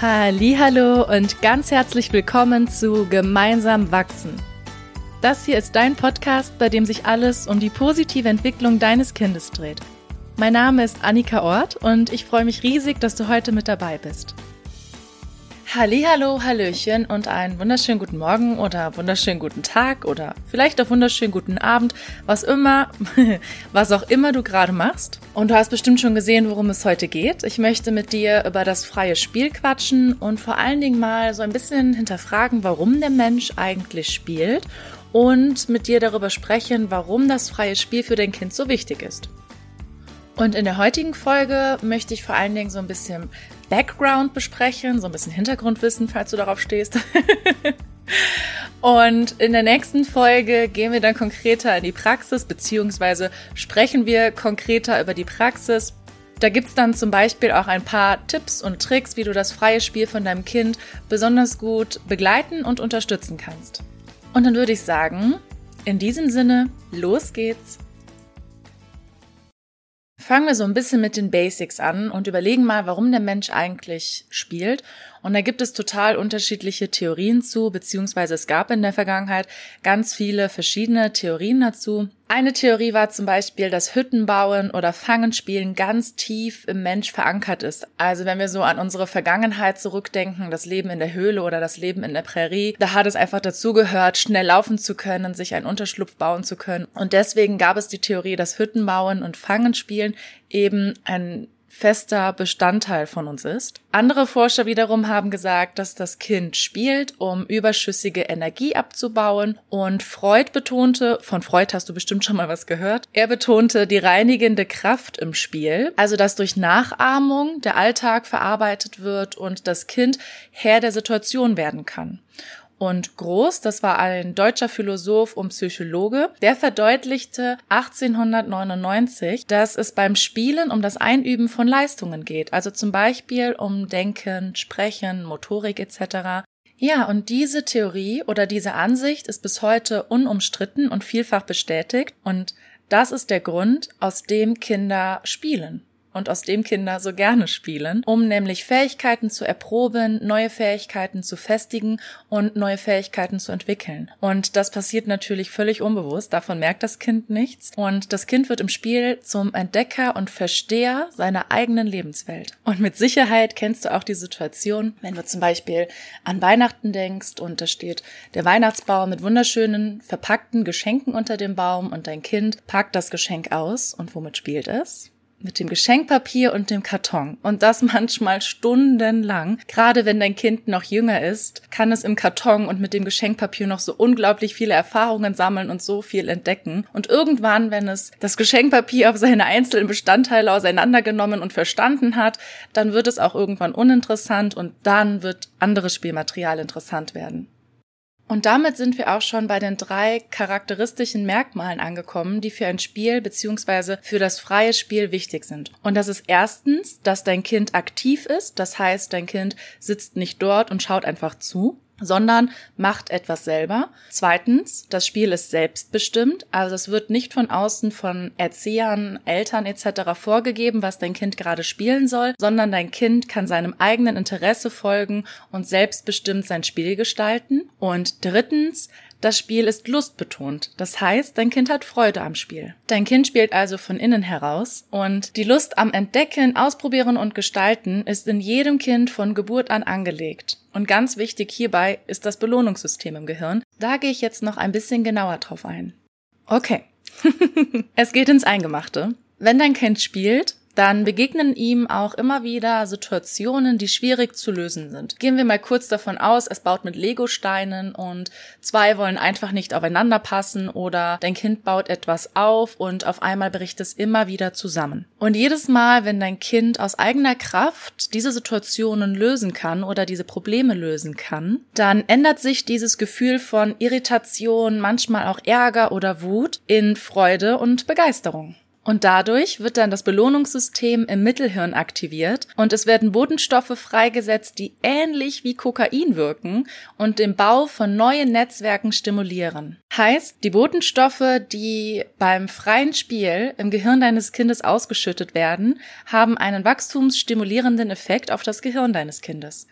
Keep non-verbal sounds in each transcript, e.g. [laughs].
Hallo und ganz herzlich willkommen zu Gemeinsam wachsen. Das hier ist dein Podcast, bei dem sich alles um die positive Entwicklung deines Kindes dreht. Mein Name ist Annika Ort und ich freue mich riesig, dass du heute mit dabei bist. Hallo, Hallöchen und einen wunderschönen guten Morgen oder wunderschönen guten Tag oder vielleicht auch wunderschönen guten Abend, was immer, [laughs] was auch immer du gerade machst. Und du hast bestimmt schon gesehen, worum es heute geht. Ich möchte mit dir über das freie Spiel quatschen und vor allen Dingen mal so ein bisschen hinterfragen, warum der Mensch eigentlich spielt und mit dir darüber sprechen, warum das freie Spiel für dein Kind so wichtig ist. Und in der heutigen Folge möchte ich vor allen Dingen so ein bisschen Background besprechen, so ein bisschen Hintergrundwissen, falls du darauf stehst. [laughs] Und in der nächsten Folge gehen wir dann konkreter in die Praxis, beziehungsweise sprechen wir konkreter über die Praxis. Da gibt's dann zum Beispiel auch ein paar Tipps und Tricks, wie du das freie Spiel von deinem Kind besonders gut begleiten und unterstützen kannst. Und dann würde ich sagen, in diesem Sinne, los geht's! Fangen wir so ein bisschen mit den Basics an und überlegen mal, warum der Mensch eigentlich spielt und da gibt es total unterschiedliche Theorien zu, beziehungsweise es gab in der Vergangenheit ganz viele verschiedene Theorien dazu. Eine Theorie war zum Beispiel, dass Hüttenbauen oder Fangenspielen ganz tief im Mensch verankert ist. Also wenn wir so an unsere Vergangenheit zurückdenken, das Leben in der Höhle oder das Leben in der Prärie, da hat es einfach dazugehört, schnell laufen zu können, sich einen Unterschlupf bauen zu können. Und deswegen gab es die Theorie, dass Hüttenbauen und Fangenspielen eben ein fester Bestandteil von uns ist. Andere Forscher wiederum haben gesagt, dass das Kind spielt, um überschüssige Energie abzubauen und Freud betonte, von Freud hast du bestimmt schon mal was gehört, er betonte die reinigende Kraft im Spiel, also dass durch Nachahmung der Alltag verarbeitet wird und das Kind Herr der Situation werden kann. Und Groß, das war ein deutscher Philosoph und Psychologe, der verdeutlichte 1899, dass es beim Spielen um das Einüben von Leistungen geht, also zum Beispiel um Denken, Sprechen, Motorik etc. Ja, und diese Theorie oder diese Ansicht ist bis heute unumstritten und vielfach bestätigt. Und das ist der Grund, aus dem Kinder spielen und aus dem Kinder so gerne spielen, um nämlich Fähigkeiten zu erproben, neue Fähigkeiten zu festigen und neue Fähigkeiten zu entwickeln. Und das passiert natürlich völlig unbewusst, davon merkt das Kind nichts und das Kind wird im Spiel zum Entdecker und Versteher seiner eigenen Lebenswelt. Und mit Sicherheit kennst du auch die Situation, wenn du zum Beispiel an Weihnachten denkst und da steht der Weihnachtsbaum mit wunderschönen verpackten Geschenken unter dem Baum und dein Kind packt das Geschenk aus und womit spielt es? Mit dem Geschenkpapier und dem Karton. Und das [laughs] manchmal stundenlang. Gerade wenn dein Kind noch jünger ist, kann es im Karton und mit dem Geschenkpapier noch so unglaublich viele Erfahrungen sammeln und so viel entdecken. Und irgendwann, wenn es das Geschenkpapier auf seine einzelnen Bestandteile auseinandergenommen und verstanden hat, dann wird es auch irgendwann uninteressant und dann wird anderes Spielmaterial interessant werden. Und damit sind wir auch schon bei den drei charakteristischen Merkmalen angekommen, die für ein Spiel bzw. für das freie Spiel wichtig sind. Und das ist erstens, dass dein Kind aktiv ist, das heißt, dein Kind sitzt nicht dort und schaut einfach zu sondern macht etwas selber. Zweitens, das Spiel ist selbstbestimmt, also es wird nicht von außen von Erziehern, Eltern etc. vorgegeben, was dein Kind gerade spielen soll, sondern dein Kind kann seinem eigenen Interesse folgen und selbstbestimmt sein Spiel gestalten. Und drittens, das Spiel ist lustbetont. Das heißt, dein Kind hat Freude am Spiel. Dein Kind spielt also von innen heraus und die Lust am Entdecken, Ausprobieren und Gestalten ist in jedem Kind von Geburt an angelegt. Und ganz wichtig hierbei ist das Belohnungssystem im Gehirn. Da gehe ich jetzt noch ein bisschen genauer drauf ein. Okay. [laughs] es geht ins Eingemachte. Wenn dein Kind spielt, dann begegnen ihm auch immer wieder Situationen, die schwierig zu lösen sind. Gehen wir mal kurz davon aus, es baut mit Legosteinen und zwei wollen einfach nicht aufeinander passen oder dein Kind baut etwas auf und auf einmal bricht es immer wieder zusammen. Und jedes Mal, wenn dein Kind aus eigener Kraft diese Situationen lösen kann oder diese Probleme lösen kann, dann ändert sich dieses Gefühl von Irritation, manchmal auch Ärger oder Wut in Freude und Begeisterung. Und dadurch wird dann das Belohnungssystem im Mittelhirn aktiviert und es werden Botenstoffe freigesetzt, die ähnlich wie Kokain wirken und den Bau von neuen Netzwerken stimulieren. Heißt, die Botenstoffe, die beim freien Spiel im Gehirn deines Kindes ausgeschüttet werden, haben einen wachstumsstimulierenden Effekt auf das Gehirn deines Kindes.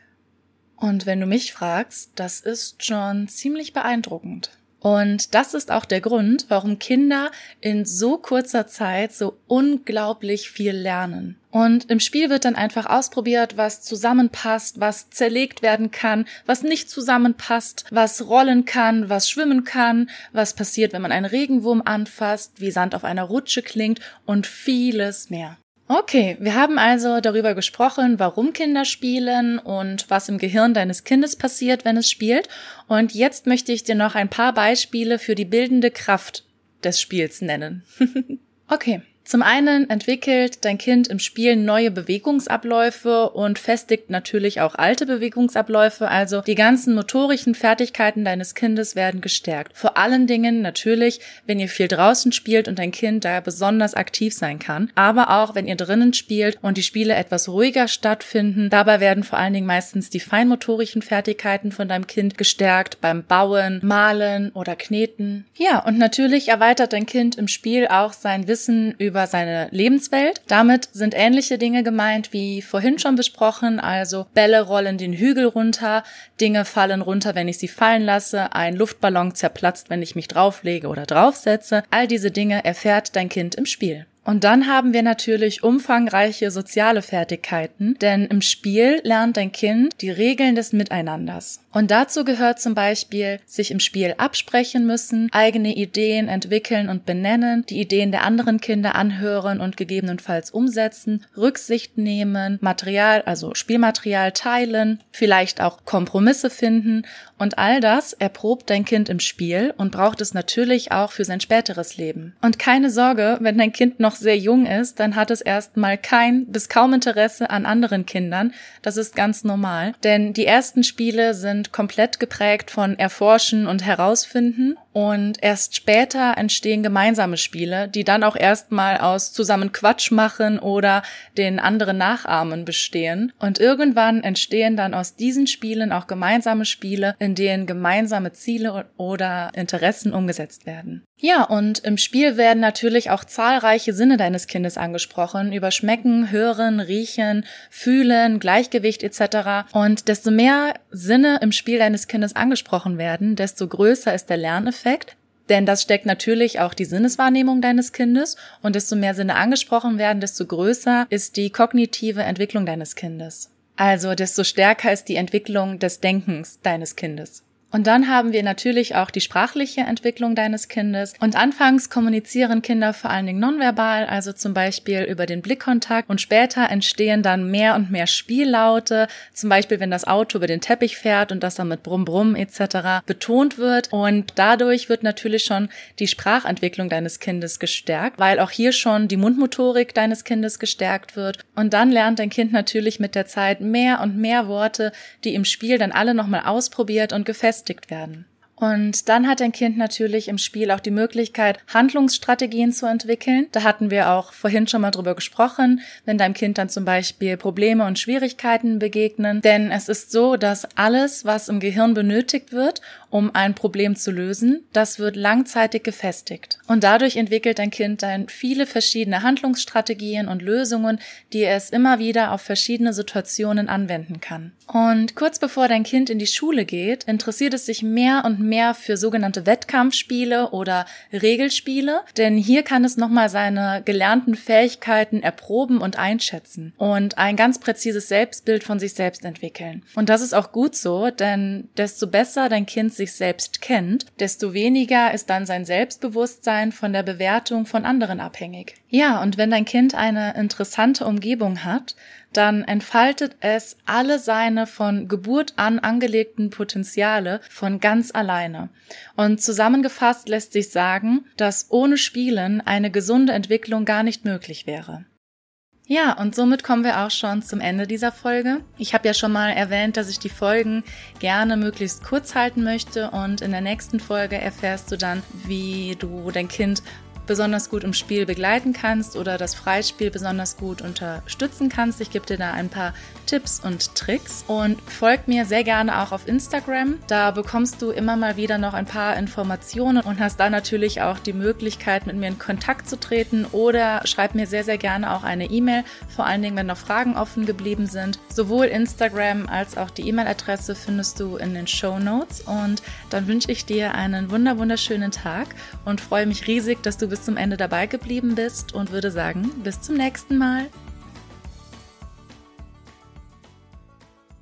Und wenn du mich fragst, das ist schon ziemlich beeindruckend. Und das ist auch der Grund, warum Kinder in so kurzer Zeit so unglaublich viel lernen. Und im Spiel wird dann einfach ausprobiert, was zusammenpasst, was zerlegt werden kann, was nicht zusammenpasst, was rollen kann, was schwimmen kann, was passiert, wenn man einen Regenwurm anfasst, wie Sand auf einer Rutsche klingt und vieles mehr. Okay, wir haben also darüber gesprochen, warum Kinder spielen und was im Gehirn deines Kindes passiert, wenn es spielt. Und jetzt möchte ich dir noch ein paar Beispiele für die bildende Kraft des Spiels nennen. [laughs] okay. Zum einen entwickelt dein Kind im Spiel neue Bewegungsabläufe und festigt natürlich auch alte Bewegungsabläufe, also die ganzen motorischen Fertigkeiten deines Kindes werden gestärkt. Vor allen Dingen natürlich, wenn ihr viel draußen spielt und dein Kind da besonders aktiv sein kann, aber auch wenn ihr drinnen spielt und die Spiele etwas ruhiger stattfinden. Dabei werden vor allen Dingen meistens die feinmotorischen Fertigkeiten von deinem Kind gestärkt beim Bauen, Malen oder Kneten. Ja, und natürlich erweitert dein Kind im Spiel auch sein Wissen über über seine Lebenswelt. Damit sind ähnliche Dinge gemeint wie vorhin schon besprochen, also Bälle rollen den Hügel runter, Dinge fallen runter, wenn ich sie fallen lasse, ein Luftballon zerplatzt, wenn ich mich drauflege oder draufsetze. All diese Dinge erfährt dein Kind im Spiel. Und dann haben wir natürlich umfangreiche soziale Fertigkeiten, denn im Spiel lernt dein Kind die Regeln des Miteinanders. Und dazu gehört zum Beispiel, sich im Spiel absprechen müssen, eigene Ideen entwickeln und benennen, die Ideen der anderen Kinder anhören und gegebenenfalls umsetzen, Rücksicht nehmen, Material, also Spielmaterial teilen, vielleicht auch Kompromisse finden und all das erprobt dein Kind im Spiel und braucht es natürlich auch für sein späteres Leben. Und keine Sorge, wenn dein Kind noch sehr jung ist, dann hat es erstmal kein bis kaum Interesse an anderen Kindern. Das ist ganz normal. Denn die ersten Spiele sind komplett geprägt von Erforschen und Herausfinden und erst später entstehen gemeinsame Spiele, die dann auch erstmal aus zusammen Quatsch machen oder den anderen nachahmen bestehen. Und irgendwann entstehen dann aus diesen Spielen auch gemeinsame Spiele, in denen gemeinsame Ziele oder Interessen umgesetzt werden. Ja, und im Spiel werden natürlich auch zahlreiche Sinne deines Kindes angesprochen, über Schmecken, Hören, Riechen, Fühlen, Gleichgewicht etc. Und desto mehr Sinne im Spiel deines Kindes angesprochen werden, desto größer ist der Lerneffekt Effekt, denn das steckt natürlich auch die Sinneswahrnehmung deines Kindes und desto mehr Sinne angesprochen werden, desto größer ist die kognitive Entwicklung deines Kindes. Also desto stärker ist die Entwicklung des Denkens deines Kindes. Und dann haben wir natürlich auch die sprachliche Entwicklung deines Kindes. Und anfangs kommunizieren Kinder vor allen Dingen nonverbal, also zum Beispiel über den Blickkontakt. Und später entstehen dann mehr und mehr Spiellaute, zum Beispiel wenn das Auto über den Teppich fährt und das dann mit Brumm Brumm etc. betont wird. Und dadurch wird natürlich schon die Sprachentwicklung deines Kindes gestärkt, weil auch hier schon die Mundmotorik deines Kindes gestärkt wird. Und dann lernt dein Kind natürlich mit der Zeit mehr und mehr Worte, die im Spiel dann alle nochmal ausprobiert und gefestigt beschäftigt werden. Und dann hat ein Kind natürlich im Spiel auch die Möglichkeit, Handlungsstrategien zu entwickeln. Da hatten wir auch vorhin schon mal drüber gesprochen, wenn deinem Kind dann zum Beispiel Probleme und Schwierigkeiten begegnen. Denn es ist so, dass alles, was im Gehirn benötigt wird, um ein Problem zu lösen, das wird langzeitig gefestigt. Und dadurch entwickelt dein Kind dann viele verschiedene Handlungsstrategien und Lösungen, die es immer wieder auf verschiedene Situationen anwenden kann. Und kurz bevor dein Kind in die Schule geht, interessiert es sich mehr und für sogenannte Wettkampfspiele oder Regelspiele, denn hier kann es nochmal seine gelernten Fähigkeiten erproben und einschätzen und ein ganz präzises Selbstbild von sich selbst entwickeln. Und das ist auch gut so, denn desto besser dein Kind sich selbst kennt, desto weniger ist dann sein Selbstbewusstsein von der Bewertung von anderen abhängig. Ja, und wenn dein Kind eine interessante Umgebung hat, dann entfaltet es alle seine von Geburt an angelegten Potenziale von ganz alleine. Und zusammengefasst lässt sich sagen, dass ohne Spielen eine gesunde Entwicklung gar nicht möglich wäre. Ja, und somit kommen wir auch schon zum Ende dieser Folge. Ich habe ja schon mal erwähnt, dass ich die Folgen gerne möglichst kurz halten möchte und in der nächsten Folge erfährst du dann, wie du dein Kind besonders gut im Spiel begleiten kannst oder das Freispiel besonders gut unterstützen kannst. Ich gebe dir da ein paar Tipps und Tricks und folg mir sehr gerne auch auf Instagram. Da bekommst du immer mal wieder noch ein paar Informationen und hast da natürlich auch die Möglichkeit, mit mir in Kontakt zu treten oder schreib mir sehr, sehr gerne auch eine E-Mail, vor allen Dingen, wenn noch Fragen offen geblieben sind. Sowohl Instagram als auch die E-Mail-Adresse findest du in den Show Notes und dann wünsche ich dir einen wunder wunderschönen Tag und freue mich riesig, dass du bis zum Ende dabei geblieben bist und würde sagen, bis zum nächsten Mal.